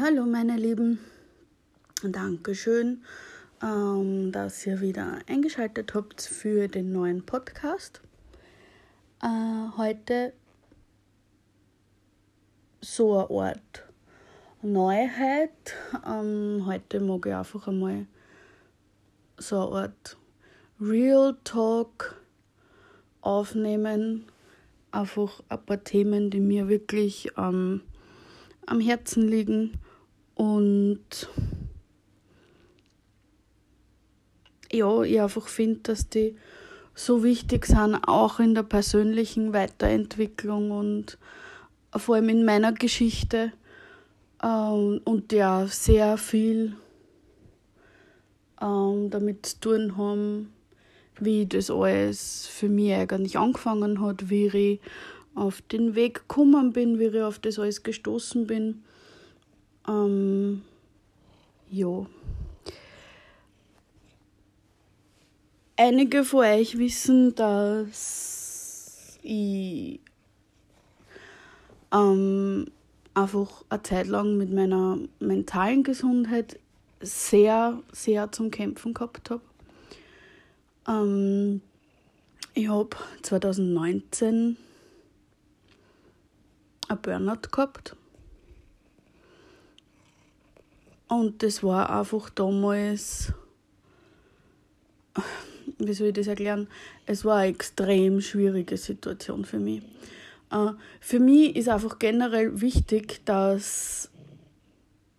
Hallo meine Lieben, Dankeschön, ähm, dass ihr wieder eingeschaltet habt für den neuen Podcast. Äh, heute so eine Art Neuheit. Ähm, heute mag ich einfach einmal so eine Art Real Talk aufnehmen. Einfach ein paar Themen, die mir wirklich ähm, am Herzen liegen und ja, ich einfach finde, dass die so wichtig sind, auch in der persönlichen Weiterentwicklung und vor allem in meiner Geschichte ähm, und ja sehr viel ähm, damit zu tun haben, wie das alles für mich eigentlich angefangen hat, wie ich auf den Weg gekommen bin, wie ich auf das alles gestoßen bin. Ähm, ja. Einige von euch wissen, dass ich ähm, einfach eine Zeit lang mit meiner mentalen Gesundheit sehr, sehr zum Kämpfen gehabt habe. Ähm, ich habe 2019 ein Burnout gehabt. Und das war einfach damals, wie soll ich das erklären? Es war eine extrem schwierige Situation für mich. Äh, für mich ist einfach generell wichtig, dass,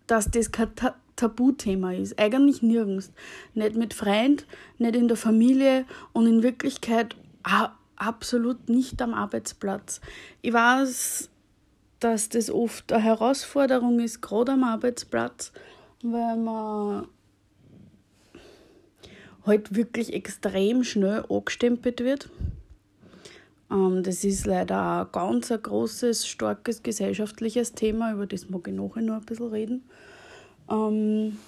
dass das kein Tabuthema ist. Eigentlich nirgends. Nicht mit Freund, nicht in der Familie und in Wirklichkeit absolut nicht am Arbeitsplatz. Ich weiß, dass das oft eine Herausforderung ist, gerade am Arbeitsplatz, weil man halt wirklich extrem schnell angestempelt wird. Ähm, das ist leider ein ganz ein großes, starkes gesellschaftliches Thema, über das mag ich nachher noch ein bisschen reden. Ähm,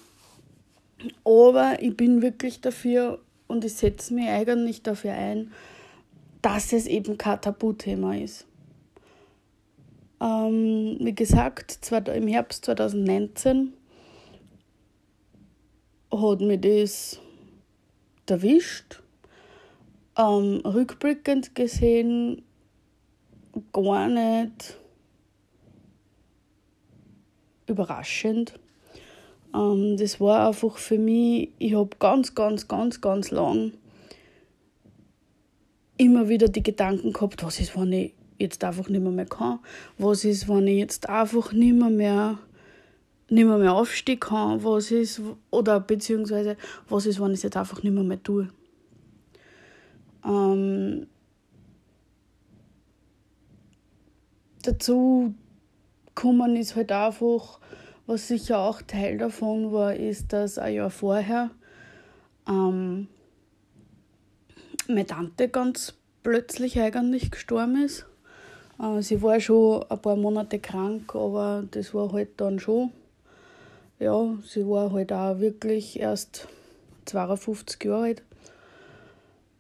aber ich bin wirklich dafür und ich setze mich eigentlich dafür ein, dass es eben kein Tabuthema ist. Ähm, wie gesagt, im Herbst 2019 hat mich das erwischt. Ähm, rückblickend gesehen gar nicht überraschend. Ähm, das war einfach für mich, ich habe ganz, ganz, ganz, ganz lang immer wieder die Gedanken gehabt, was ist, wenn ich jetzt einfach nicht mehr, mehr kann? Was ist, wenn ich jetzt einfach nicht mehr, mehr, nicht mehr, mehr aufstehen kann? Was ist, oder beziehungsweise, was ist, wenn ich es jetzt einfach nicht mehr, mehr tue? Ähm, dazu kommen ist halt einfach, was sicher auch Teil davon war, ist, dass ein Jahr vorher ähm, meine Tante ganz plötzlich eigentlich gestorben ist. Äh, sie war schon ein paar Monate krank, aber das war halt dann schon. Ja, sie war halt auch wirklich erst 52 Jahre alt.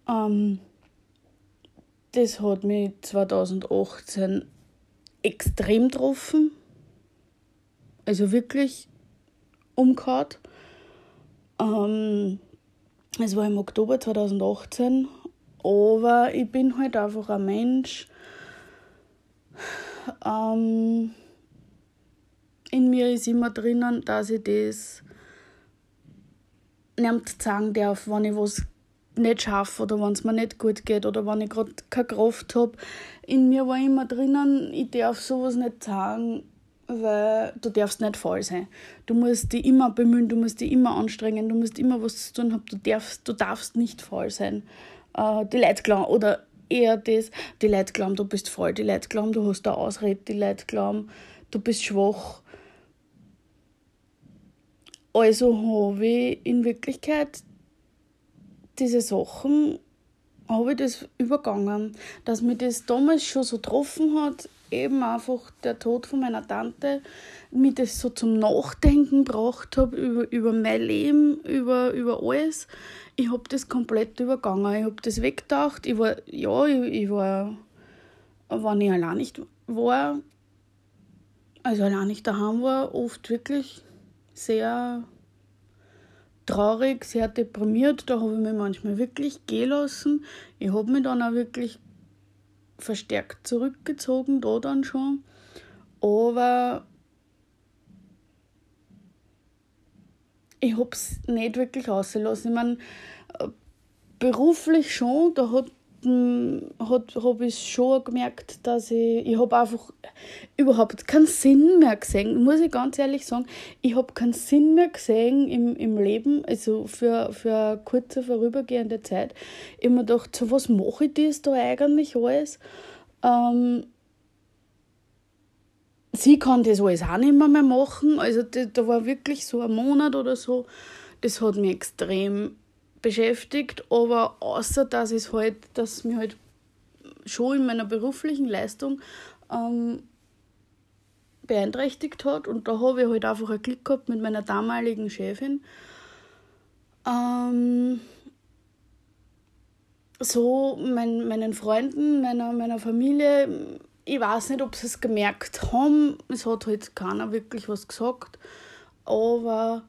Ähm, das hat mich 2018 extrem getroffen. Also wirklich umgehauen. Ähm, es war im Oktober 2018, aber ich bin halt einfach ein Mensch, ähm, in mir ist immer drinnen, dass ich das nicht sagen darf, wenn ich was nicht schaffe oder wenn es mir nicht gut geht oder wenn ich gerade keine Kraft habe. In mir war immer drinnen, ich darf sowas nicht sagen, weil du darfst nicht faul sein. Du musst dich immer bemühen, du musst dich immer anstrengen, du musst immer was zu tun haben, du darfst, du darfst nicht faul sein. Äh, die Leute glauben, oder eher das, die Leute glauben, du bist faul, die Leute glauben, du hast eine Ausrede, die Leute glauben, du bist schwach. Also habe ich in Wirklichkeit diese Sachen, habe ich das übergangen, dass mir das damals schon so getroffen hat, eben einfach der Tod von meiner Tante, mich das so zum Nachdenken gebracht habe über, über mein Leben, über, über alles. Ich habe das komplett übergangen. Ich habe das weggedacht. Ich war, ja, ich, ich war, wenn ich allein nicht war, also allein ich daheim war, oft wirklich sehr traurig, sehr deprimiert. Da habe ich mich manchmal wirklich gehen lassen. Ich habe mich dann auch wirklich verstärkt zurückgezogen, da dann schon. Aber ich habe es nicht wirklich ausgelassen. Ich meine, äh, beruflich schon, da hat hat, habe ich schon gemerkt, dass ich, ich habe einfach überhaupt keinen Sinn mehr gesehen, muss ich ganz ehrlich sagen. Ich habe keinen Sinn mehr gesehen im, im Leben, also für, für eine kurze, vorübergehende Zeit. Ich habe mir gedacht, so was mache ich das da eigentlich alles? Ähm, sie kann das alles auch nicht mehr, machen. Also da war wirklich so ein Monat oder so, das hat mich extrem beschäftigt, aber außer dass es halt, dass mir halt schon in meiner beruflichen Leistung ähm, beeinträchtigt hat. Und da habe ich halt einfach ein Glück gehabt mit meiner damaligen Chefin. Ähm, so mein, meinen Freunden, meiner, meiner Familie, ich weiß nicht, ob sie es gemerkt haben, es hat halt keiner wirklich was gesagt, aber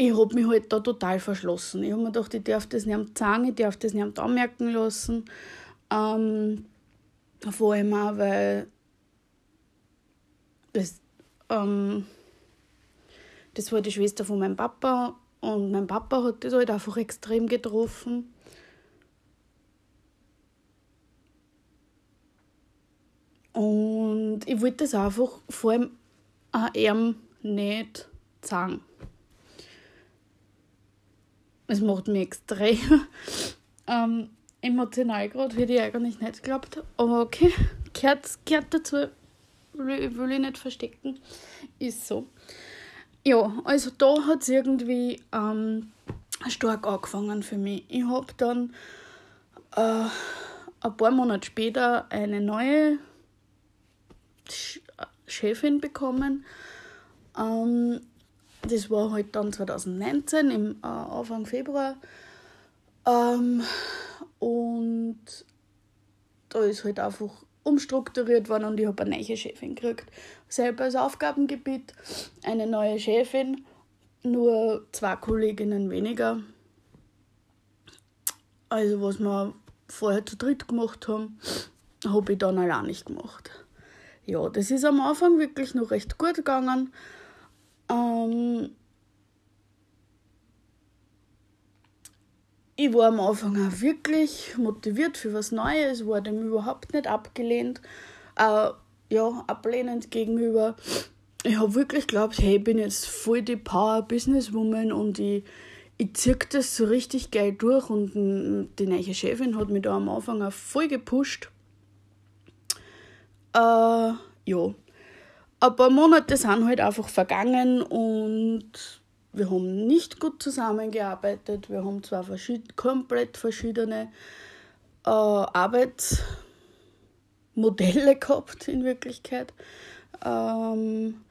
ich habe mich halt da total verschlossen. Ich habe mir gedacht, ich darf das nicht sagen, ich darf das nicht anmerken lassen. Ähm, vor allem auch, weil das, ähm, das war die Schwester von meinem Papa und mein Papa hat das halt einfach extrem getroffen. Und ich wollte das einfach vor allem auch ihm nicht sagen. Es macht mich extrem ähm, emotional gerade, hätte ich eigentlich nicht geglaubt. Aber okay, gehört, gehört dazu, will, will ich nicht verstecken. Ist so. Ja, also da hat es irgendwie ähm, stark angefangen für mich. Ich habe dann äh, ein paar Monate später eine neue Chefin bekommen. Ähm, das war halt dann 2019, im äh, Anfang Februar. Ähm, und da ist halt einfach umstrukturiert worden und ich habe eine neue Chefin gekriegt. Selber als Aufgabengebiet eine neue Chefin, nur zwei Kolleginnen weniger. Also was wir vorher zu dritt gemacht haben, habe ich dann allein nicht gemacht. Ja, das ist am Anfang wirklich noch recht gut gegangen. Ähm, ich war am Anfang auch wirklich motiviert für was Neues, war dem überhaupt nicht abgelehnt, äh, ja, ablehnend gegenüber. Ich habe wirklich geglaubt, hey, ich bin jetzt voll die Power-Businesswoman und ich, ich ziehe das so richtig geil durch und die neue Chefin hat mich da am Anfang auch voll gepusht. Äh, ja, ein paar Monate sind halt einfach vergangen und wir haben nicht gut zusammengearbeitet. Wir haben zwar verschied komplett verschiedene äh, Arbeitsmodelle gehabt in Wirklichkeit. Ähm,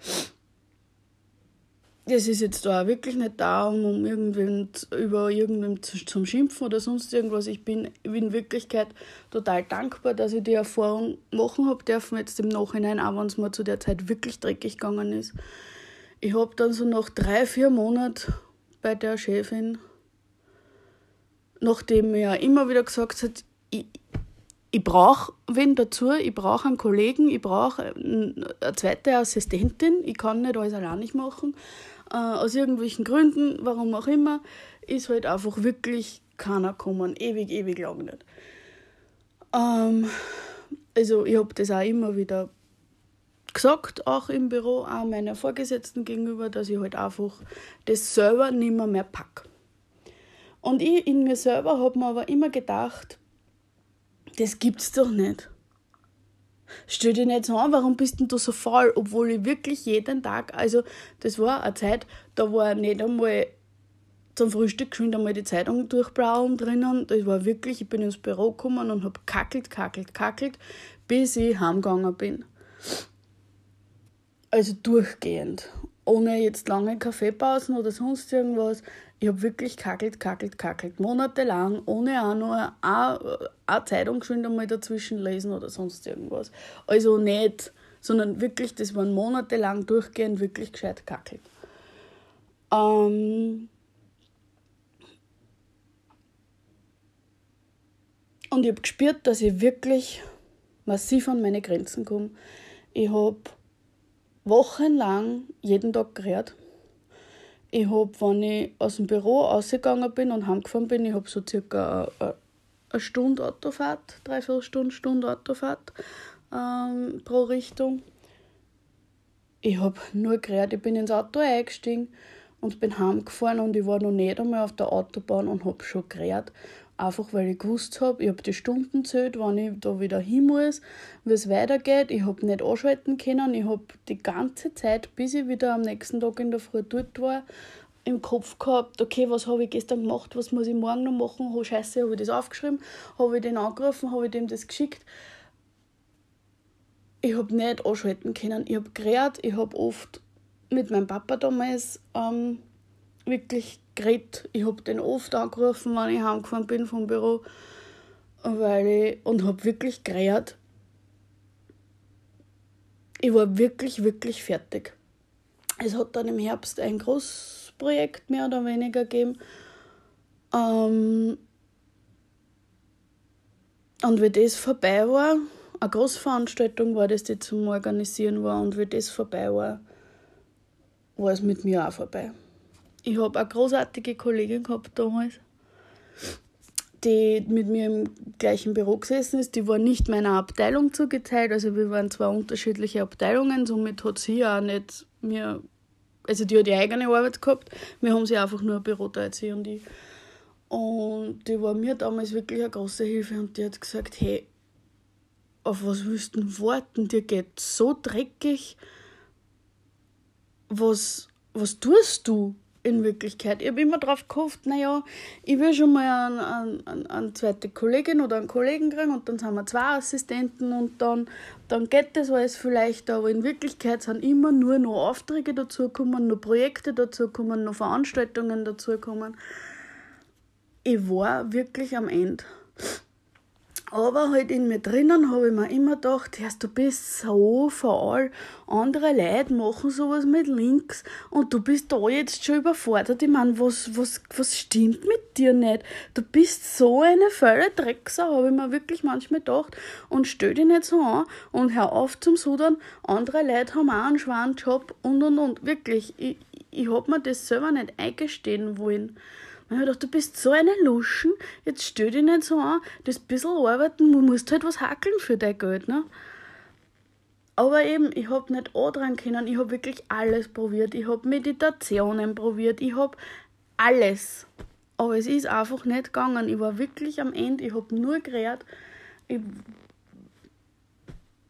es ist jetzt da wirklich nicht da, um irgendwen, über irgendwen zu, zum Schimpfen oder sonst irgendwas. Ich bin in Wirklichkeit total dankbar, dass ich die Erfahrung machen habe dürfen, jetzt im Nachhinein, auch wenn es mir zu der Zeit wirklich dreckig gegangen ist. Ich habe dann so nach drei, vier Monaten bei der Chefin, nachdem ja immer wieder gesagt hat, ich, ich brauche wen dazu, ich brauche einen Kollegen, ich brauche eine zweite Assistentin, ich kann nicht alles allein nicht machen äh, aus irgendwelchen Gründen, warum auch immer, ist halt einfach wirklich keiner gekommen. Ewig, ewig lang nicht. Ähm, also ich habe das auch immer wieder gesagt, auch im Büro, auch meiner Vorgesetzten gegenüber, dass ich halt einfach das selber nicht mehr, mehr packe. Und ich in mir selber habe mir aber immer gedacht, das gibt's doch nicht. Stell dir nicht so an, warum bist denn du so faul? Obwohl ich wirklich jeden Tag, also das war eine Zeit, da war nicht einmal zum Frühstück schon einmal die Zeitung durchblauen drinnen. Das war wirklich, ich bin ins Büro gekommen und habe kackelt, kackelt, kackelt, bis ich heimgegangen bin. Also durchgehend. Ohne jetzt lange Kaffeepausen oder sonst irgendwas. Ich habe wirklich kackelt, kackelt, kackelt. Monatelang, ohne auch nur eine, Zeitung schon einmal dazwischen lesen oder sonst irgendwas. Also nicht sondern wirklich, das waren monatelang durchgehend wirklich gescheit kackelt. Ähm und ich habe gespürt, dass ich wirklich massiv an meine Grenzen komme. Ich habe wochenlang jeden Tag geredet. Ich habe, wenn ich aus dem Büro rausgegangen bin und heimgefahren bin, ich habe so circa eine, eine Stunde Autofahrt, dreiviertel Stunde, Stunde Autofahrt ähm, pro Richtung. Ich habe nur geredet, ich bin ins Auto eingestiegen und bin heimgefahren und ich war noch nicht einmal auf der Autobahn und habe schon geredet. Einfach weil ich gewusst habe, ich habe die Stunden zählt, wann ich da wieder hin muss, wie es weitergeht. Ich habe nicht anschalten können. Ich habe die ganze Zeit, bis ich wieder am nächsten Tag in der Früh dort war, im Kopf gehabt, okay, was habe ich gestern gemacht, was muss ich morgen noch machen? Oh, Scheiße, habe ich das aufgeschrieben? Habe ich den angerufen? Habe ich dem das geschickt? Ich habe nicht anschalten können. Ich habe geredet. Ich habe oft mit meinem Papa damals ähm, wirklich geredet. Ich habe den oft angerufen, wenn ich heimgefahren bin vom Büro. Weil ich, und habe wirklich geredet. Ich war wirklich, wirklich fertig. Es hat dann im Herbst ein Großprojekt mehr oder weniger gegeben. Ähm, und wie das vorbei war, eine Großveranstaltung war das, die zum Organisieren war, und wie das vorbei war, war es mit mir auch vorbei. Ich habe eine großartige Kollegin gehabt damals, die mit mir im gleichen Büro gesessen ist. Die war nicht meiner Abteilung zugeteilt, also wir waren zwei unterschiedliche Abteilungen, somit hat sie auch nicht mir, also die hat ihre eigene Arbeit gehabt, wir haben sie einfach nur ein Büro teilt, sie und ich. Und die war mir damals wirklich eine große Hilfe und die hat gesagt, hey, auf was willst du warten? Dir geht so dreckig. Was, was tust du? In Wirklichkeit. Ich habe immer darauf gehofft, naja, ich will schon mal eine, eine, eine, zweite Kollegin oder einen Kollegen kriegen und dann sind wir zwei Assistenten und dann, dann geht das alles vielleicht, aber in Wirklichkeit sind immer nur noch Aufträge dazugekommen, noch Projekte dazugekommen, noch Veranstaltungen dazugekommen. Ich war wirklich am Ende. Aber halt in mir drinnen habe ich mir immer gedacht, du bist so faul. Andere Leute machen sowas mit links und du bist da jetzt schon überfordert. Ich meine, was, was, was stimmt mit dir nicht? Du bist so eine volle Drecksau, habe ich mir wirklich manchmal gedacht. Und stell dich nicht so an und hör auf zum Sudern. Andere Leute haben auch einen schweren Job und und und. Wirklich, ich, ich habe mir das selber nicht eingestehen wollen. Und ich gedacht, du bist so eine Luschen, jetzt stell dich nicht so an, das bisschen arbeiten, du musst halt was hackeln für dein Geld, ne? Aber eben, ich hab nicht dran können, ich hab wirklich alles probiert. Ich hab Meditationen probiert, ich hab alles. Aber es ist einfach nicht gegangen. Ich war wirklich am Ende, ich hab nur geredet. Ich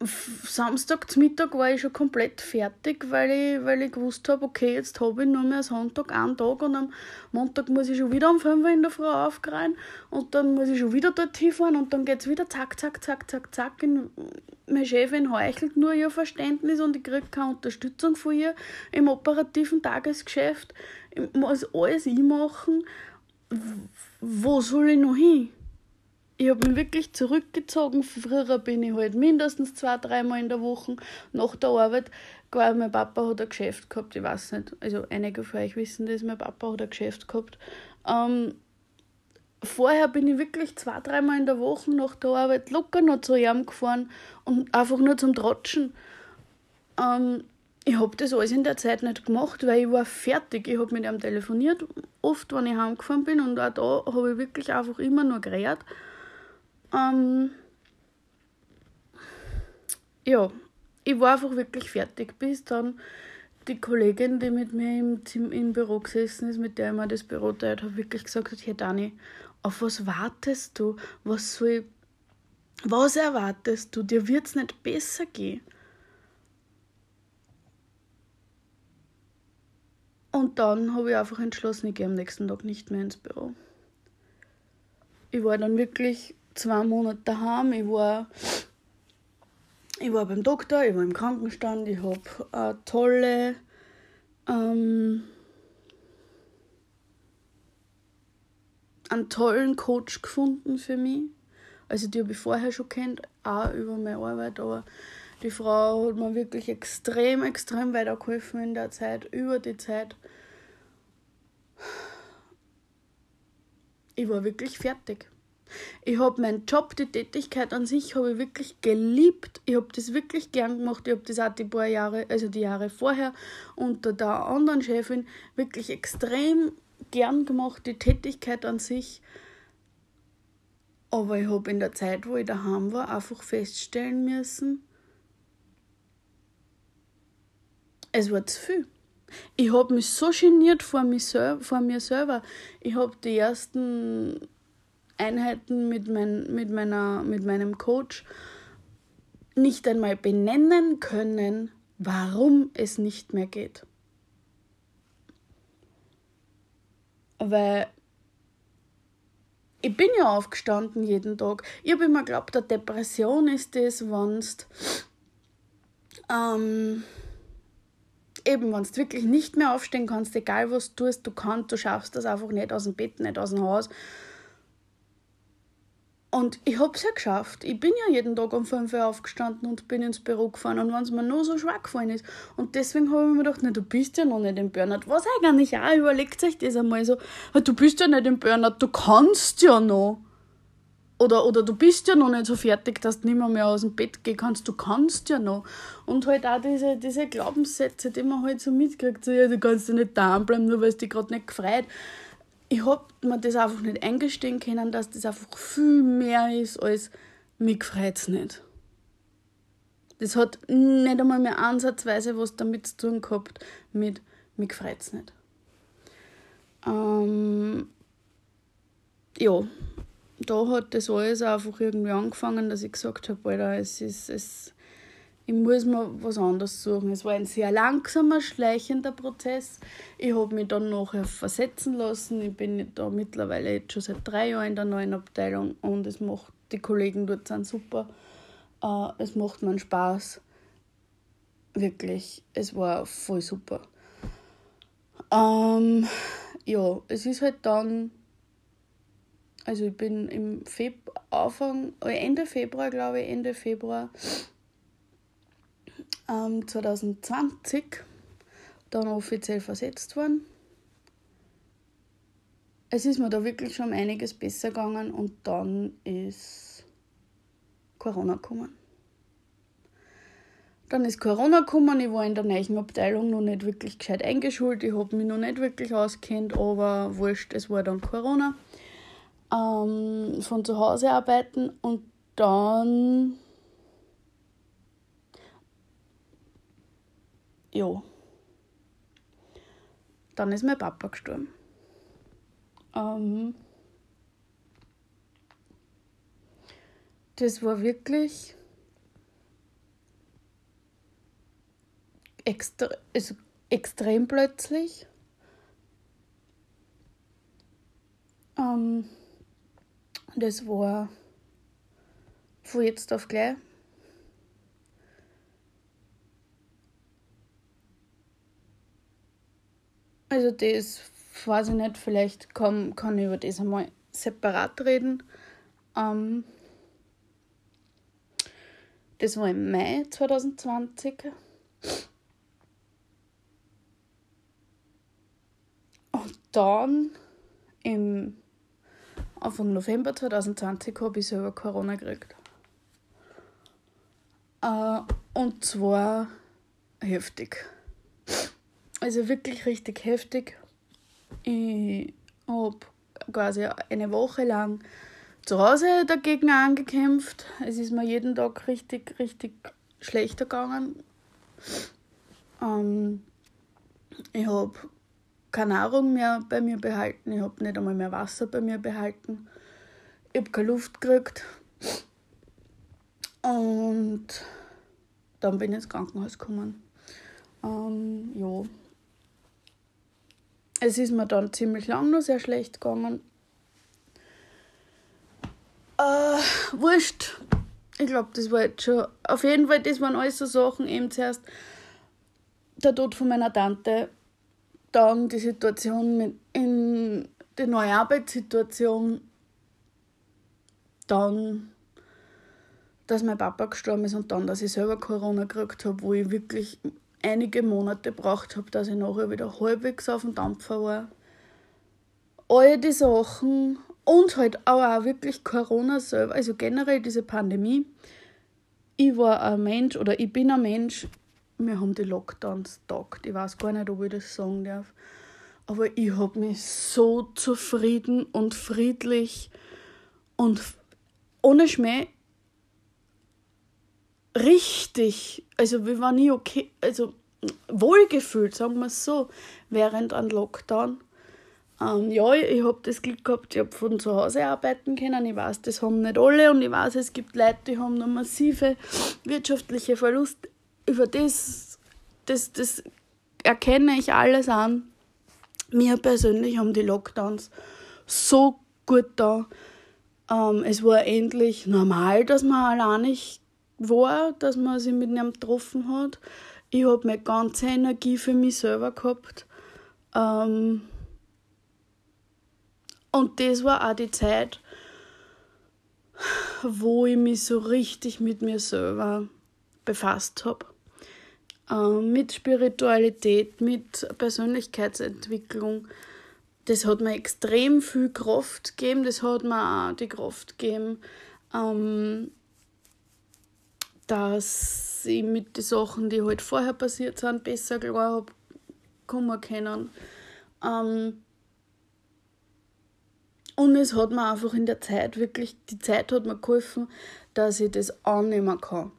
Samstag zum Mittag war ich schon komplett fertig, weil ich, weil ich gewusst habe, okay, jetzt habe ich nur mehr Sonntag einen Tag und am Montag muss ich schon wieder um 5 Uhr in der Früh aufgreifen und dann muss ich schon wieder dort hinfahren und dann geht es wieder zack, zack, zack, zack, zack. Und meine Chefin heuchelt nur ihr Verständnis und ich kriege keine Unterstützung von ihr im operativen Tagesgeschäft. Ich muss alles ich machen. Wo soll ich noch hin? Ich habe mich wirklich zurückgezogen. Früher bin ich halt mindestens zwei, dreimal in der Woche nach der Arbeit. Gar mein Papa hat ein Geschäft gehabt, ich weiß nicht. Also einige von euch wissen das, mein Papa hat ein Geschäft gehabt. Ähm, vorher bin ich wirklich zwei, dreimal in der Woche nach der Arbeit locker noch zu ihm gefahren und einfach nur zum Trotschen. Ähm, ich habe das alles in der Zeit nicht gemacht, weil ich war fertig. Ich habe mit ihm telefoniert, oft, wenn ich heimgefahren bin und auch da habe ich wirklich einfach immer nur geredet. Ähm, ja, ich war einfach wirklich fertig, bis dann die Kollegin, die mit mir im, im Büro gesessen ist, mit der ich mir das Büro teilt, hat wirklich gesagt hat, hey Dani, auf was wartest du? Was soll ich, was erwartest du? Dir wird es nicht besser gehen. Und dann habe ich einfach entschlossen, ich gehe am nächsten Tag nicht mehr ins Büro. Ich war dann wirklich zwei Monate daheim. Ich war, ich war beim Doktor, ich war im Krankenstand, ich habe eine tolle ähm, einen tollen Coach gefunden für mich. Also die habe ich vorher schon kennt, auch über meine Arbeit, aber Die Frau hat mir wirklich extrem, extrem weitergeholfen in der Zeit, über die Zeit. Ich war wirklich fertig. Ich habe meinen Job, die Tätigkeit an sich habe ich wirklich geliebt. Ich habe das wirklich gern gemacht. Ich habe das auch die paar Jahre, also die Jahre vorher unter der anderen Chefin wirklich extrem gern gemacht, die Tätigkeit an sich. Aber ich habe in der Zeit, wo ich daheim war, einfach feststellen müssen, es war zu viel. Ich habe mich so geniert vor, mich vor mir selber. Ich habe die ersten Einheiten mit, mein, mit, meiner, mit meinem Coach nicht einmal benennen können, warum es nicht mehr geht. Weil ich bin ja aufgestanden jeden Tag. Ich habe immer geglaubt, eine Depression ist das, wenn ähm, eben, wenn du wirklich nicht mehr aufstehen kannst, egal was du tust, du kannst, du schaffst das einfach nicht aus dem Bett, nicht aus dem Haus und ich habe es ja geschafft. Ich bin ja jeden Tag um 5 Uhr aufgestanden und bin ins Büro gefahren. Und wenn es mir nur so schwer gefallen ist. Und deswegen habe ich mir gedacht, na, du bist ja noch nicht im Burnout. Was eigentlich auch, überlegt euch das einmal so. Du bist ja nicht im Burnout, du kannst ja noch. Oder, oder du bist ja noch nicht so fertig, dass du nicht mehr, mehr aus dem Bett gehen kannst. Du kannst ja noch. Und halt auch diese, diese Glaubenssätze, die man halt so mitkriegt. So, ja, du kannst ja nicht da bleiben, nur weil es dich gerade nicht gefreut ich habe mir das einfach nicht eingestehen können, dass das einfach viel mehr ist als mich freut nicht. Das hat nicht einmal mehr ansatzweise was damit zu tun gehabt mit mich freut nicht. Ähm, ja, da hat das alles einfach irgendwie angefangen, dass ich gesagt habe, Alter, es ist, es, ich muss mir was anderes suchen. Es war ein sehr langsamer, schleichender Prozess. Ich habe mich dann nachher versetzen lassen. Ich bin da mittlerweile jetzt schon seit drei Jahren in der neuen Abteilung und es macht, die Kollegen dort sind super. Uh, es macht mir Spaß. Wirklich, es war voll super. Ähm, ja, es ist halt dann, also ich bin im Februar, Anfang, Ende Februar, glaube ich, Ende Februar ähm, 2020 dann offiziell versetzt worden. Es ist mir da wirklich schon einiges besser gegangen und dann ist Corona gekommen. Dann ist Corona gekommen, ich war in der neuen Abteilung noch nicht wirklich gescheit eingeschult, ich habe mich noch nicht wirklich auskennt, aber wurscht, es war dann Corona. Ähm, von zu Hause arbeiten und dann ja, dann ist mein Papa gestorben. Ähm, das war wirklich extra, also extrem plötzlich. Ähm, das war von jetzt auf gleich. Also das weiß ich nicht, vielleicht kann, kann ich über das einmal separat reden. Ähm, das war im Mai 2020. Und dann im Anfang November 2020 habe ich selber Corona gekriegt. Äh, und zwar heftig. Also wirklich richtig heftig. Ich habe quasi eine Woche lang zu Hause dagegen angekämpft. Es ist mir jeden Tag richtig, richtig schlechter gegangen. Ähm, ich habe keine Nahrung mehr bei mir behalten. Ich habe nicht einmal mehr Wasser bei mir behalten. Ich habe keine Luft gekriegt. Und dann bin ich ins Krankenhaus gekommen. Ähm, ja, es ist mir dann ziemlich lang noch sehr schlecht gegangen. Äh, wurscht. Ich glaube, das war jetzt schon. Auf jeden Fall, das waren alles so Sachen. Eben zuerst der Tod von meiner Tante, dann die Situation mit in die neue Arbeitssituation, dann dass mein Papa gestorben ist und dann, dass ich selber Corona gekriegt habe, wo ich wirklich einige Monate gebraucht habe, dass ich nachher wieder halbwegs auf dem Dampfer war. All die Sachen und halt auch, wirklich Corona selber, also generell diese Pandemie. Ich war ein Mensch oder ich bin ein Mensch, wir haben die Lockdowns tagt. Ich weiß gar nicht, ob ich das sagen darf. Aber ich habe mich so zufrieden und friedlich und ohne Schmäh richtig, also wir waren nie okay, also wohlgefühlt, sagen wir es so, während einem Lockdown. Ähm, ja, ich habe das Glück gehabt, ich habe von zu Hause arbeiten können. Ich weiß, das haben nicht alle und ich weiß, es gibt Leute, die haben noch massive wirtschaftliche Verluste. Über das, das, das erkenne ich alles an. Mir persönlich haben die Lockdowns so gut da. Ähm, es war endlich normal, dass man alleinig war, dass man sich mit einem getroffen hat. Ich habe meine ganze Energie für mich selber gehabt. Ähm, und das war auch die Zeit, wo ich mich so richtig mit mir selber befasst habe. Ähm, mit Spiritualität, mit Persönlichkeitsentwicklung. Das hat mir extrem viel Kraft gegeben. Das hat mir auch die Kraft gegeben, ähm, dass ich mit den Sachen, die halt vorher passiert sind, besser klar habe kommen können. Ähm, und es hat mir einfach in der Zeit wirklich, die Zeit hat mir geholfen, dass ich das annehmen kann.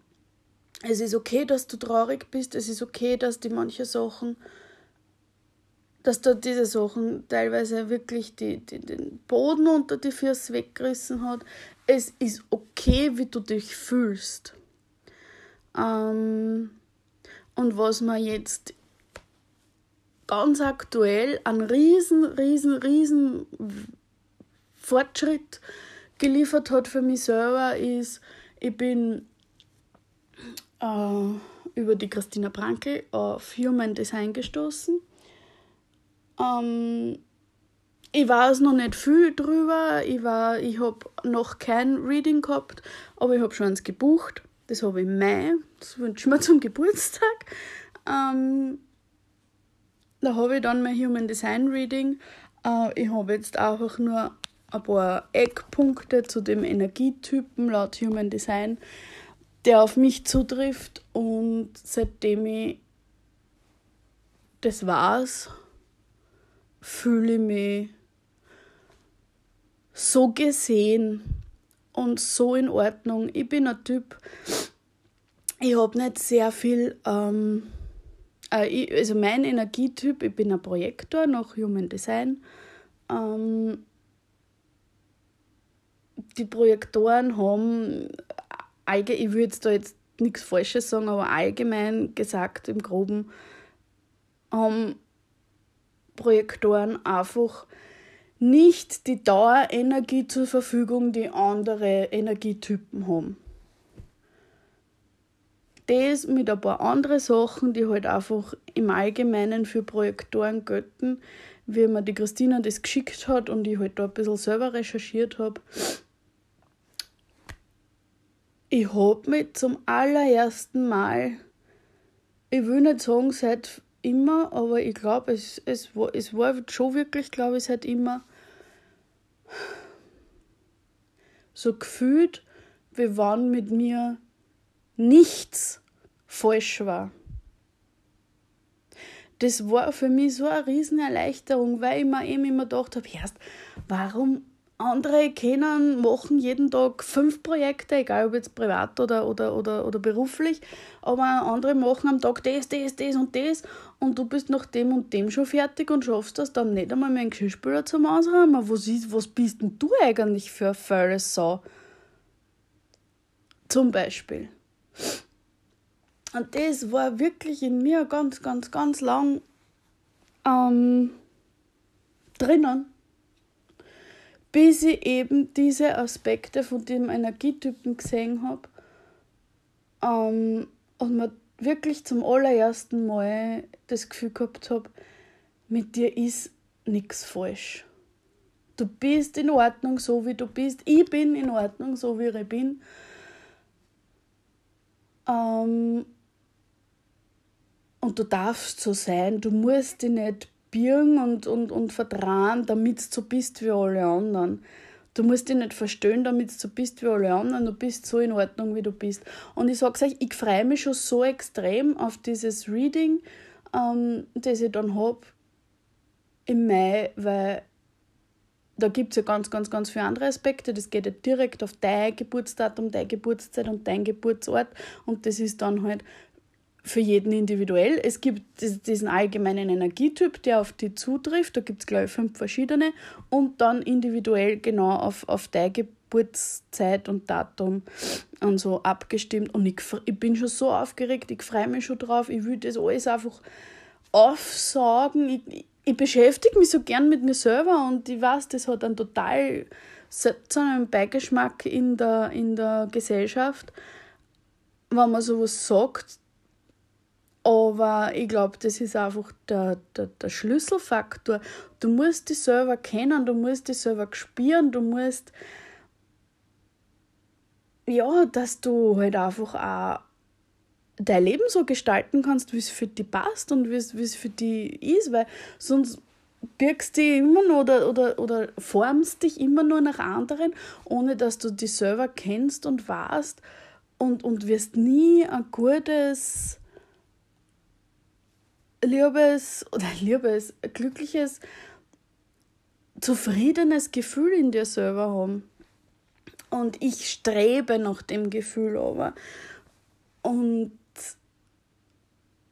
Es ist okay, dass du traurig bist, es ist okay, dass die manche Sachen, dass da diese Sachen teilweise wirklich die, die, den Boden unter die Füße weggerissen hat. Es ist okay, wie du dich fühlst. Ähm, und was man jetzt ganz aktuell einen riesen, riesen, riesen Fortschritt geliefert hat für mich selber, ist, ich bin äh, über die Christina Brankel auf Human Design gestoßen. Ähm, ich weiß noch nicht viel drüber. Ich, ich habe noch kein Reading gehabt, aber ich habe schon eins gebucht. Das habe ich im Mai. Das wünsche ich mir zum Geburtstag. Ähm, da habe ich dann mein Human Design Reading. Äh, ich habe jetzt einfach nur ein paar Eckpunkte zu dem Energietypen laut Human Design, der auf mich zutrifft. Und seitdem ich das war's, fühle ich mich so gesehen und so in Ordnung. Ich bin ein Typ, ich habe nicht sehr viel, ähm, äh, ich, also mein Energietyp, ich bin ein Projektor nach Human Design. Ähm, die Projektoren haben, ich würde da jetzt nichts Falsches sagen, aber allgemein gesagt im Groben, haben Projektoren einfach nicht die Dauerenergie zur Verfügung, die andere Energietypen haben. Das mit ein paar anderen Sachen, die halt einfach im Allgemeinen für Projektoren gelten, wie mir die Christina das geschickt hat und ich halt da ein bisschen selber recherchiert habe. Ich habe mich zum allerersten Mal, ich will nicht sagen seit immer, aber ich glaube, es, es, es war schon wirklich, glaube ich, seit immer so gefühlt, wie wann mit mir nichts falsch war. Das war für mich so eine Riesenerleichterung, weil ich mir eben immer gedacht habe, erst, warum andere können, machen jeden Tag fünf Projekte, egal ob jetzt privat oder, oder, oder, oder beruflich, aber andere machen am Tag das, das, das und das und du bist nach dem und dem schon fertig und schaffst das dann nicht einmal mehr einen Geschirrspüler zum Ausräumen. Was, ist, was bist denn du eigentlich für eine faule Sau? Zum Beispiel. Und das war wirklich in mir ganz, ganz, ganz lang ähm, drinnen bis ich eben diese Aspekte von dem Energietypen gesehen habe ähm, und mir wirklich zum allerersten Mal das Gefühl gehabt habe, mit dir ist nichts falsch. Du bist in Ordnung, so wie du bist. Ich bin in Ordnung, so wie ich bin. Ähm, und du darfst so sein. Du musst dich nicht birgen und, und, und vertrauen, damit du so bist wie alle anderen. Du musst dich nicht verstehen, damit du so bist wie alle anderen. Du bist so in Ordnung, wie du bist. Und ich sage euch, ich freue mich schon so extrem auf dieses Reading, ähm, das ich dann habe im Mai, weil da gibt es ja ganz, ganz, ganz viele andere Aspekte. Das geht ja direkt auf dein Geburtsdatum, deine Geburtszeit und dein Geburtsort. Und das ist dann halt für jeden individuell. Es gibt diesen allgemeinen Energietyp, der auf die zutrifft. Da gibt es, glaube ich, fünf verschiedene. Und dann individuell genau auf, auf deine Geburtszeit und Datum und so abgestimmt. Und ich, ich bin schon so aufgeregt, ich freue mich schon drauf. Ich will das alles einfach aufsagen. Ich, ich beschäftige mich so gern mit mir selber und ich weiß, das hat einen total seltsamen Beigeschmack in der, in der Gesellschaft, wenn man sowas sagt, aber ich glaube, das ist einfach der, der, der Schlüsselfaktor. Du musst dich selber kennen, du musst dich selber spüren, du musst, ja, dass du halt einfach auch dein Leben so gestalten kannst, wie es für dich passt und wie es für dich ist, weil sonst birgst du immer nur oder, oder, oder formst dich immer nur nach anderen, ohne dass du dich selber kennst und weißt und, und wirst nie ein gutes liebes oder liebes, glückliches, zufriedenes Gefühl in dir selber haben. Und ich strebe nach dem Gefühl aber. Und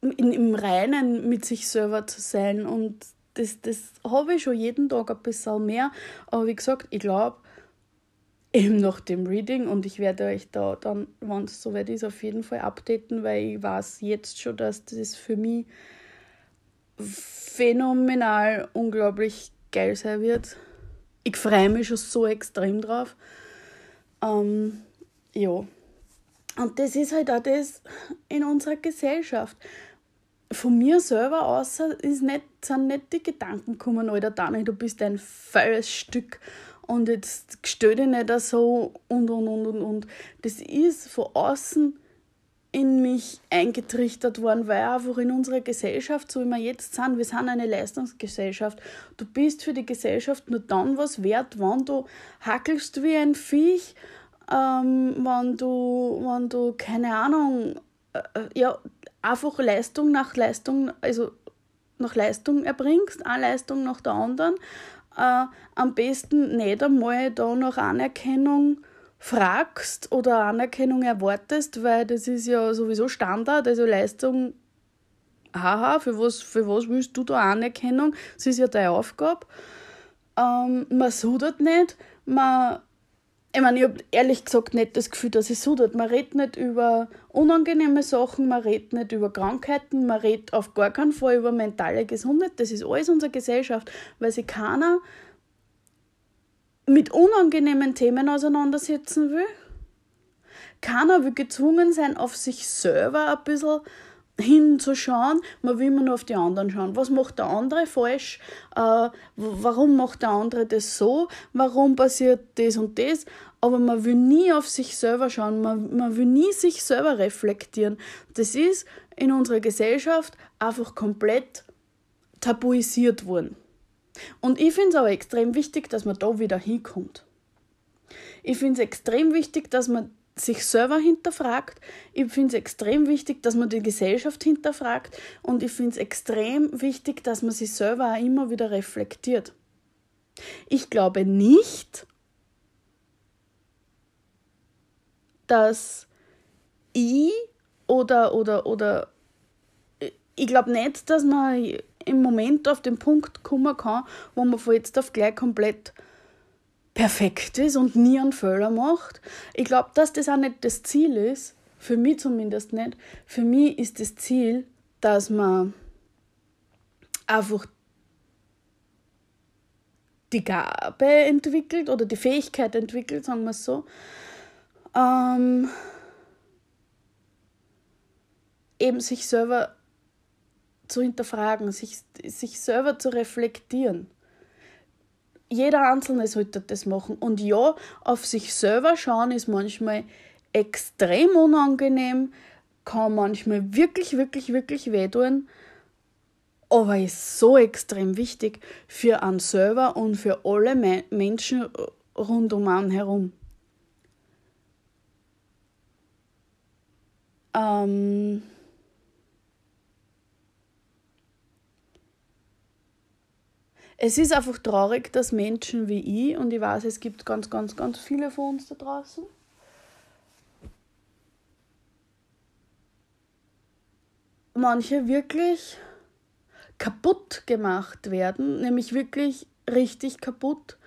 in, im Reinen mit sich selber zu sein. Und das, das habe ich schon jeden Tag ein bisschen mehr. Aber wie gesagt, ich glaube, eben nach dem Reading und ich werde euch da dann, wenn es soweit ist, auf jeden Fall updaten, weil ich weiß jetzt schon, dass das für mich phänomenal, unglaublich geil sein wird. Ich freue mich schon so extrem drauf. Ähm, ja. Und das ist halt auch das in unserer Gesellschaft. Von mir selber aus ist nicht, sind nicht die Gedanken gekommen, Alter, Dani, du bist ein volles Stück und jetzt stell dich nicht so und und und und und. Das ist von außen in mich eingetrichtert worden, weil einfach in unserer Gesellschaft, so wie wir jetzt sind, wir sind eine Leistungsgesellschaft. Du bist für die Gesellschaft nur dann was wert, wenn du hackelst wie ein Viech, ähm, wenn du, wenn du, keine Ahnung, äh, äh, ja, einfach Leistung nach Leistung, also nach Leistung erbringst, eine Leistung nach der anderen. Äh, am besten nicht einmal da nach Anerkennung fragst oder Anerkennung erwartest, weil das ist ja sowieso Standard, also Leistung, haha, für was, für was willst du da Anerkennung? Das ist ja deine Aufgabe. Ähm, man sudert nicht, man ich meine, ich habe ehrlich gesagt nicht das Gefühl, dass es sudert. Man redet nicht über unangenehme Sachen, man redet nicht über Krankheiten, man redet auf gar keinen Fall über mentale Gesundheit. Das ist alles unsere Gesellschaft, weil sich keiner mit unangenehmen Themen auseinandersetzen will. Keiner will gezwungen sein, auf sich selber ein bisschen hinzuschauen. Man will immer nur auf die anderen schauen. Was macht der andere falsch? Äh, warum macht der andere das so? Warum passiert das und das? Aber man will nie auf sich selber schauen. Man, man will nie sich selber reflektieren. Das ist in unserer Gesellschaft einfach komplett tabuisiert worden. Und ich finde es aber extrem wichtig, dass man da wieder hinkommt. Ich finde es extrem wichtig, dass man sich selber hinterfragt. Ich finde es extrem wichtig, dass man die Gesellschaft hinterfragt. Und ich finde es extrem wichtig, dass man sich selber auch immer wieder reflektiert. Ich glaube nicht, dass ich oder, oder, oder ich glaube nicht, dass man im Moment auf den Punkt kommen kann, wo man von jetzt auf gleich komplett perfekt ist und nie einen Fehler macht. Ich glaube, dass das auch nicht das Ziel ist, für mich zumindest nicht. Für mich ist das Ziel, dass man einfach die Gabe entwickelt oder die Fähigkeit entwickelt, sagen wir es so, ähm, eben sich selber zu hinterfragen, sich, sich selber zu reflektieren. Jeder Einzelne sollte das machen. Und ja, auf sich selber schauen ist manchmal extrem unangenehm. kann manchmal wirklich, wirklich, wirklich wehtun, aber ist so extrem wichtig für einen selber und für alle Me Menschen rund um einen herum. Ähm es ist einfach traurig, dass Menschen wie ich, und ich weiß, es gibt ganz, ganz, ganz viele von uns da draußen, manche wirklich kaputt gemacht werden, nämlich wirklich richtig kaputt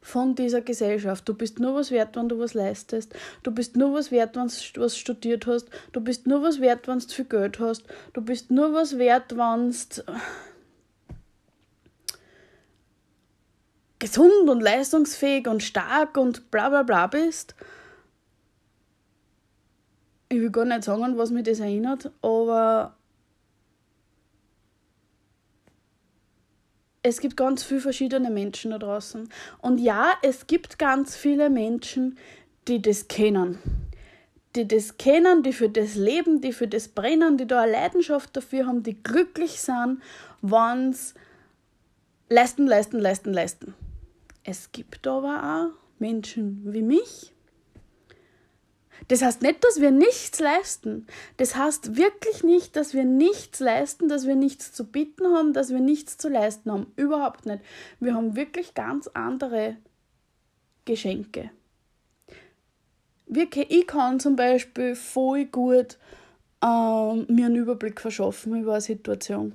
von dieser Gesellschaft. Du bist nur was wert, wenn du was leistest. Du bist nur was wert, wenn du was studiert hast. Du bist nur was wert, wenn du viel Geld hast. Du bist nur was wert, wenn du gesund und leistungsfähig und stark und bla bla bla bist. Ich will gar nicht sagen, was mich das erinnert, aber es gibt ganz viele verschiedene Menschen da draußen. Und ja, es gibt ganz viele Menschen, die das kennen. Die das kennen, die für das leben, die für das brennen, die da eine Leidenschaft dafür haben, die glücklich sind, wenn sie leisten, leisten, leisten, leisten. Es gibt aber auch Menschen wie mich, das heißt nicht, dass wir nichts leisten. Das heißt wirklich nicht, dass wir nichts leisten, dass wir nichts zu bieten haben, dass wir nichts zu leisten haben. Überhaupt nicht. Wir haben wirklich ganz andere Geschenke. Ich kann zum Beispiel voll gut ähm, mir einen Überblick verschaffen über eine Situation.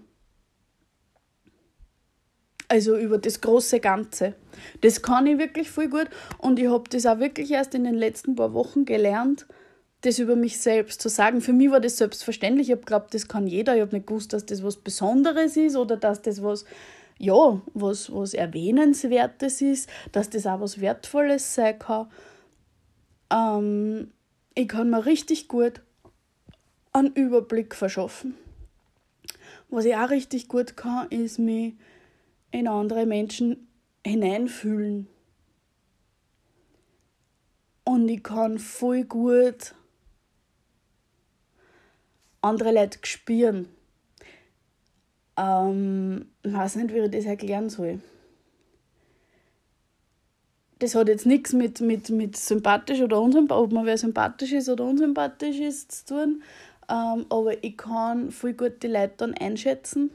Also über das große Ganze. Das kann ich wirklich voll gut und ich habe das auch wirklich erst in den letzten paar Wochen gelernt, das über mich selbst zu sagen. Für mich war das selbstverständlich. Ich habe geglaubt, das kann jeder. Ich habe nicht gewusst, dass das was Besonderes ist oder dass das was, ja, was, was Erwähnenswertes ist, dass das auch was Wertvolles sein kann. Ähm, ich kann mir richtig gut einen Überblick verschaffen. Was ich auch richtig gut kann, ist mich in andere Menschen hineinfühlen. Und ich kann voll gut andere Leute spüren. Ähm, ich weiß nicht, wie ich das erklären soll. Das hat jetzt nichts mit, mit, mit sympathisch oder unsympathisch, ob man wer sympathisch ist oder unsympathisch ist, zu tun. Ähm, aber ich kann voll gut die Leute dann einschätzen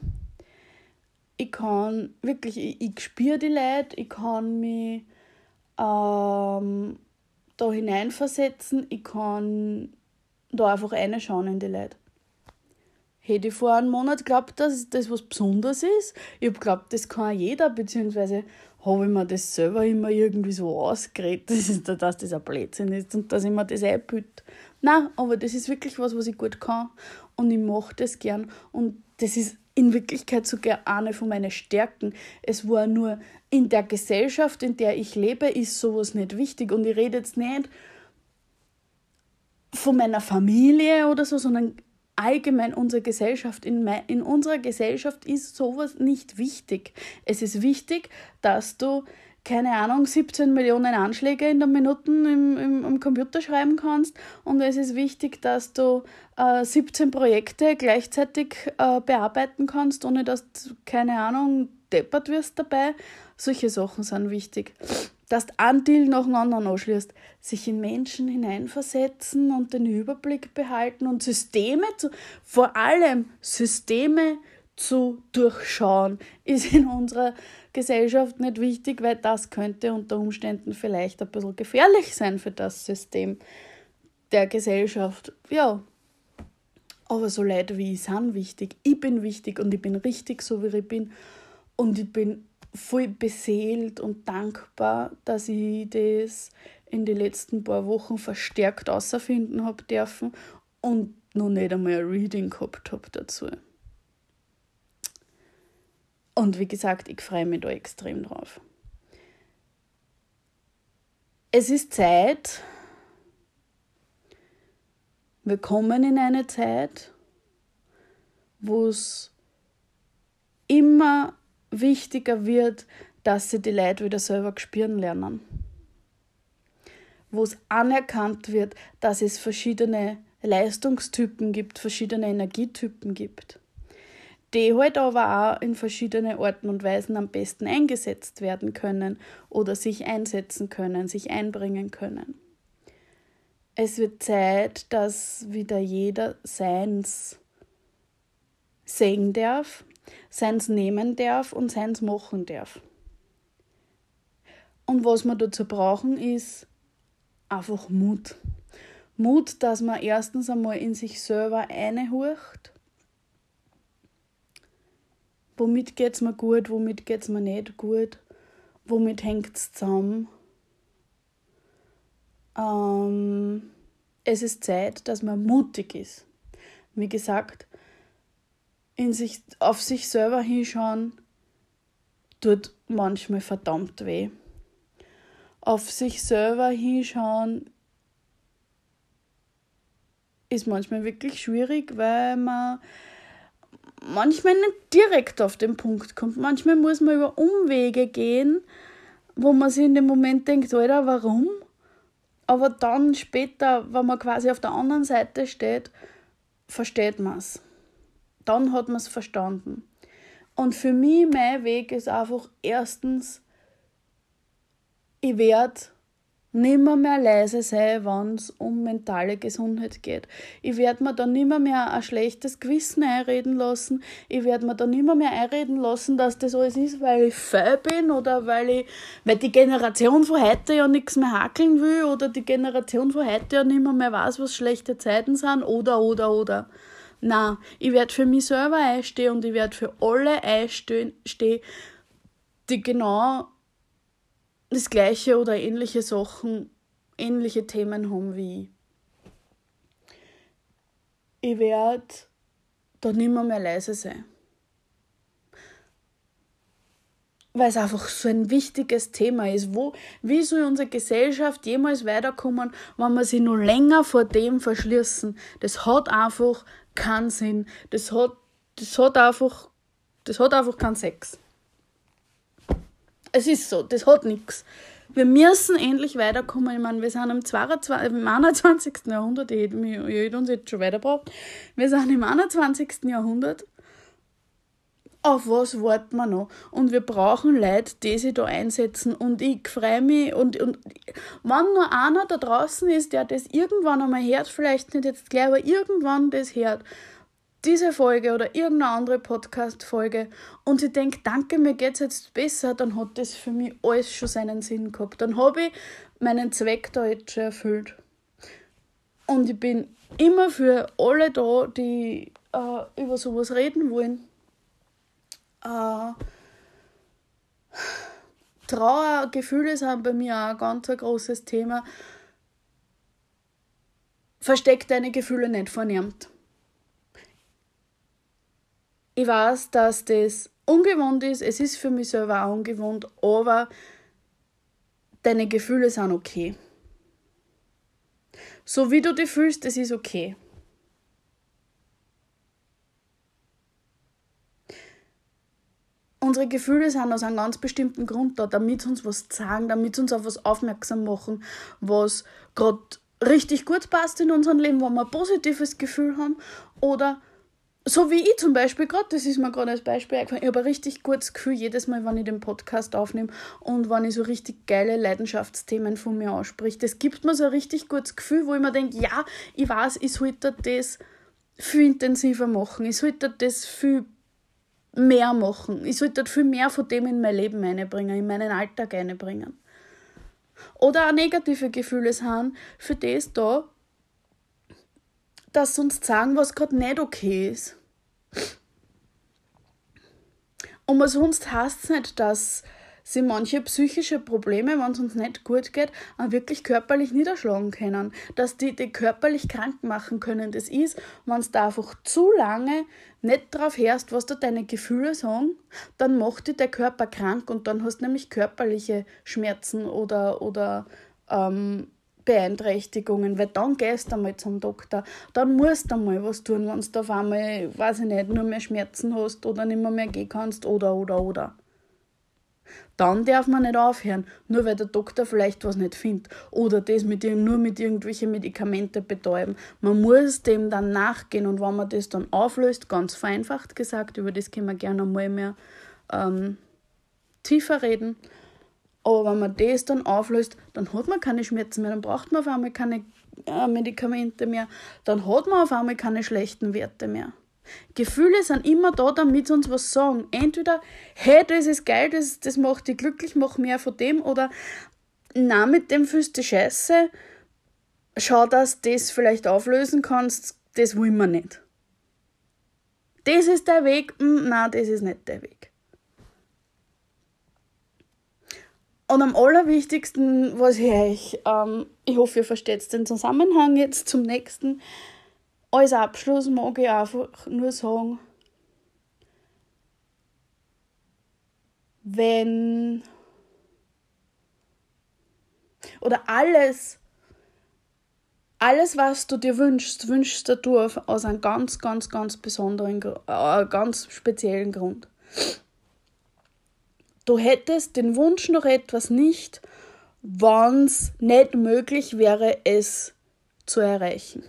ich kann wirklich, ich, ich spüre die Leute, ich kann mich ähm, da hineinversetzen, ich kann da einfach reinschauen in die Leute. Hätte ich vor einem Monat geglaubt, dass das was Besonderes ist. Ich habe geglaubt, das kann jeder, beziehungsweise habe ich mir das selber immer irgendwie so ausgeredet, dass das ein Blödsinn ist und dass ich mir das einbüte. Nein, aber das ist wirklich was, was ich gut kann und ich mache das gern und das ist in Wirklichkeit sogar eine von meinen Stärken. Es war nur in der Gesellschaft, in der ich lebe, ist sowas nicht wichtig. Und ich rede jetzt nicht von meiner Familie oder so, sondern allgemein unsere Gesellschaft. In, in unserer Gesellschaft ist sowas nicht wichtig. Es ist wichtig, dass du keine Ahnung, 17 Millionen Anschläge in der Minute im, im, im Computer schreiben kannst. Und es ist wichtig, dass du äh, 17 Projekte gleichzeitig äh, bearbeiten kannst, ohne dass du, keine Ahnung, deppert wirst dabei. Solche Sachen sind wichtig. Dass du einen Deal nach dem anderen anschließt, sich in Menschen hineinversetzen und den Überblick behalten und Systeme zu, vor allem Systeme zu durchschauen, ist in unserer Gesellschaft nicht wichtig, weil das könnte unter Umständen vielleicht ein bisschen gefährlich sein für das System der Gesellschaft. Ja, aber so Leute wie ich sind wichtig. Ich bin wichtig und ich bin richtig so, wie ich bin. Und ich bin voll beseelt und dankbar, dass ich das in den letzten paar Wochen verstärkt außerfinden habe dürfen und noch nicht einmal ein Reading gehabt habe dazu. Und wie gesagt, ich freue mich da extrem drauf. Es ist Zeit, wir kommen in eine Zeit, wo es immer wichtiger wird, dass sie die Leute wieder selber spüren lernen. Wo es anerkannt wird, dass es verschiedene Leistungstypen gibt, verschiedene Energietypen gibt, die halt aber auch in verschiedene Arten und Weisen am besten eingesetzt werden können oder sich einsetzen können, sich einbringen können. Es wird Zeit, dass wieder jeder seins sehen darf, seins nehmen darf und seins machen darf. Und was wir dazu brauchen, ist einfach Mut. Mut, dass man erstens einmal in sich selber einhurcht. Womit geht es mir gut, womit geht es mir nicht gut, womit hängt es zusammen. Ähm, es ist Zeit, dass man mutig ist. Wie gesagt, in sich, auf sich selber hinschauen, tut manchmal verdammt weh. Auf sich selber hinschauen ist manchmal wirklich schwierig, weil man manchmal nicht direkt auf den Punkt kommt. Manchmal muss man über Umwege gehen, wo man sich in dem Moment denkt, Alter, warum? Aber dann später, wenn man quasi auf der anderen Seite steht, versteht man es. Dann hat man es verstanden. Und für mich, mein Weg ist einfach erstens, ich werde nimmer mehr leise sein, wenn es um mentale Gesundheit geht. Ich werde mir dann nimmer mehr ein schlechtes Gewissen einreden lassen. Ich werde mir dann nimmer mehr einreden lassen, dass das alles ist, weil ich faul bin oder weil ich, weil die Generation von heute ja nichts mehr hakeln will oder die Generation von heute ja nimmer mehr weiß, was schlechte Zeiten sind oder, oder, oder. Na, ich werde für mich selber einstehen und ich werde für alle einstehen, die genau das gleiche oder ähnliche Sachen, ähnliche Themen haben wie ich. Ich werde da nimmer mehr leise sein. Weil es einfach so ein wichtiges Thema ist. Wo, wie soll unsere Gesellschaft jemals weiterkommen, wenn wir sie nur länger vor dem verschließen? Das hat einfach keinen Sinn. Das hat, das hat einfach, das hat einfach keinen Sex. Es ist so, das hat nichts. Wir müssen endlich weiterkommen. Ich meine, wir sind im, 22, im 21. Jahrhundert, ich hätte uns jetzt schon weitergebracht. Wir sind im 21. Jahrhundert. Auf was warten wir noch? Und wir brauchen Leute, die sich da einsetzen. Und ich freue mich. Und, und wenn nur einer da draußen ist, der das irgendwann einmal hört, vielleicht nicht jetzt gleich, aber irgendwann das hört, diese Folge oder irgendeine andere Podcast-Folge und ich denke, danke, mir geht es jetzt besser, dann hat das für mich alles schon seinen Sinn gehabt. Dann habe ich meinen Zweck da jetzt schon erfüllt. Und ich bin immer für alle da, die äh, über sowas reden wollen. Äh, Trauer, Gefühle sind bei mir auch ein ganz großes Thema. Versteck deine Gefühle nicht vernehmt. Ich weiß, dass das ungewohnt ist. Es ist für mich selber auch ungewohnt, aber deine Gefühle sind okay. So wie du dich fühlst, es ist okay. Unsere Gefühle sind aus einem ganz bestimmten Grund da, damit sie uns was sagen, damit sie uns auf was aufmerksam machen, was gerade richtig gut passt in unserem Leben, wo wir ein positives Gefühl haben oder so wie ich zum Beispiel gerade, das ist mir gerade als Beispiel eingefallen, ich habe ein richtig gutes Gefühl jedes Mal, wenn ich den Podcast aufnehme und wenn ich so richtig geile Leidenschaftsthemen von mir ausspreche. Das gibt mir so ein richtig gutes Gefühl, wo ich mir denke, ja, ich weiß, ich sollte das viel intensiver machen, ich sollte das viel mehr machen, ich sollte viel mehr von dem in mein Leben einbringen, in meinen Alltag einbringen. Oder auch negative Gefühle sind für das da, dass sie uns sagen, was gerade nicht okay ist. Und sonst heißt es nicht, dass sie manche psychische Probleme, wenn es uns nicht gut geht, auch wirklich körperlich niederschlagen können. Dass die, die körperlich krank machen können. Das ist, wenn du einfach zu lange nicht darauf hörst, was da deine Gefühle sagen, dann macht dich der Körper krank und dann hast du nämlich körperliche Schmerzen oder, oder ähm, Beeinträchtigungen, weil dann gehst du einmal zum Doktor, dann musst du einmal was tun, wenn du auf einmal, weiß ich nicht, nur mehr Schmerzen hast oder nicht mehr, mehr gehen kannst oder, oder, oder. Dann darf man nicht aufhören, nur weil der Doktor vielleicht was nicht findet. Oder das mit, nur mit irgendwelchen Medikamenten betäuben. Man muss dem dann nachgehen und wenn man das dann auflöst, ganz vereinfacht gesagt, über das können wir gerne mal mehr ähm, tiefer reden. Aber wenn man das dann auflöst, dann hat man keine Schmerzen mehr, dann braucht man auf einmal keine äh, Medikamente mehr, dann hat man auf einmal keine schlechten Werte mehr. Gefühle sind immer da, damit sie uns was sagen. Entweder, hey, das ist geil, das, das macht dich glücklich, mach mehr von dem, oder na, mit dem fühlst du scheiße, schau, dass du das vielleicht auflösen kannst, das wollen wir nicht. Das ist der Weg, hm, na, das ist nicht der Weg. Und am allerwichtigsten, was ich euch, ähm, ich hoffe, ihr versteht den Zusammenhang jetzt zum nächsten, als Abschluss mag ich einfach nur sagen, wenn oder alles, alles, was du dir wünschst, wünschst du aus einem ganz, ganz, ganz besonderen, äh, ganz speziellen Grund. Du hättest den Wunsch noch etwas nicht, wann es nicht möglich wäre, es zu erreichen.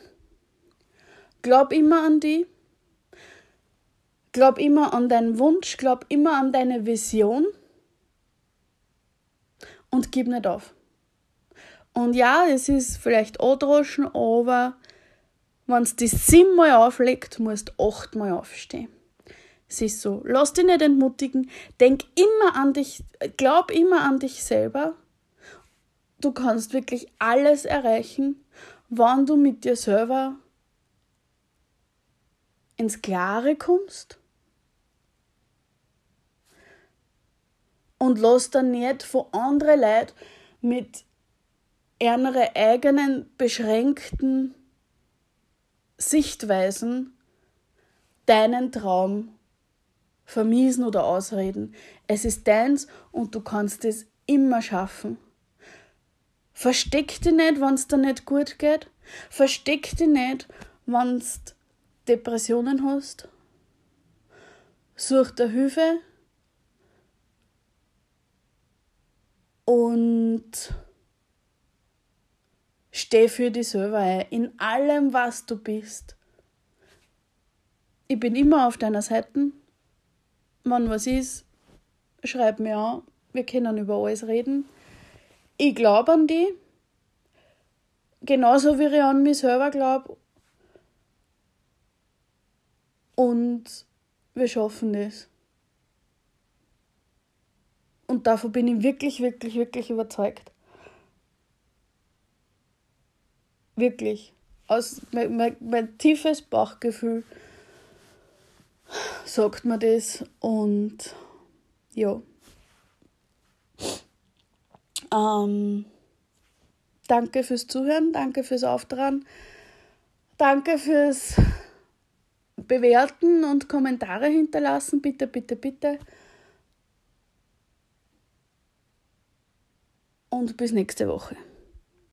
Glaub immer an die. Glaub immer an deinen Wunsch, glaub immer an deine Vision und gib nicht auf. Und ja, es ist vielleicht androschen, aber wenn es die siebenmal auflegt, musst du achtmal aufstehen. Es ist so. Lass dich nicht entmutigen. Denk immer an dich, glaub immer an dich selber. Du kannst wirklich alles erreichen, wann du mit dir selber ins Klare kommst und lass dann nicht von anderen Leuten mit ihrer eigenen beschränkten Sichtweisen deinen Traum vermiesen oder ausreden. Es ist deins und du kannst es immer schaffen. Versteck dich nicht, wenn es dir nicht gut geht. Versteck dich nicht, wenn es Depressionen hast, such dir Hilfe und steh für dich selber ein, in allem, was du bist. Ich bin immer auf deiner Seite. Wenn was ist, schreib mir an. Wir können über alles reden. Ich glaube an die. Genauso wie ich an mich selber glaube Und wir schaffen das. Und davon bin ich wirklich, wirklich, wirklich überzeugt. Wirklich. Aus mein, mein, mein tiefes Bauchgefühl sagt mir das. Und ja. Ähm, danke fürs Zuhören, danke fürs Auftragen, danke fürs bewerten und Kommentare hinterlassen. Bitte, bitte, bitte. Und bis nächste Woche.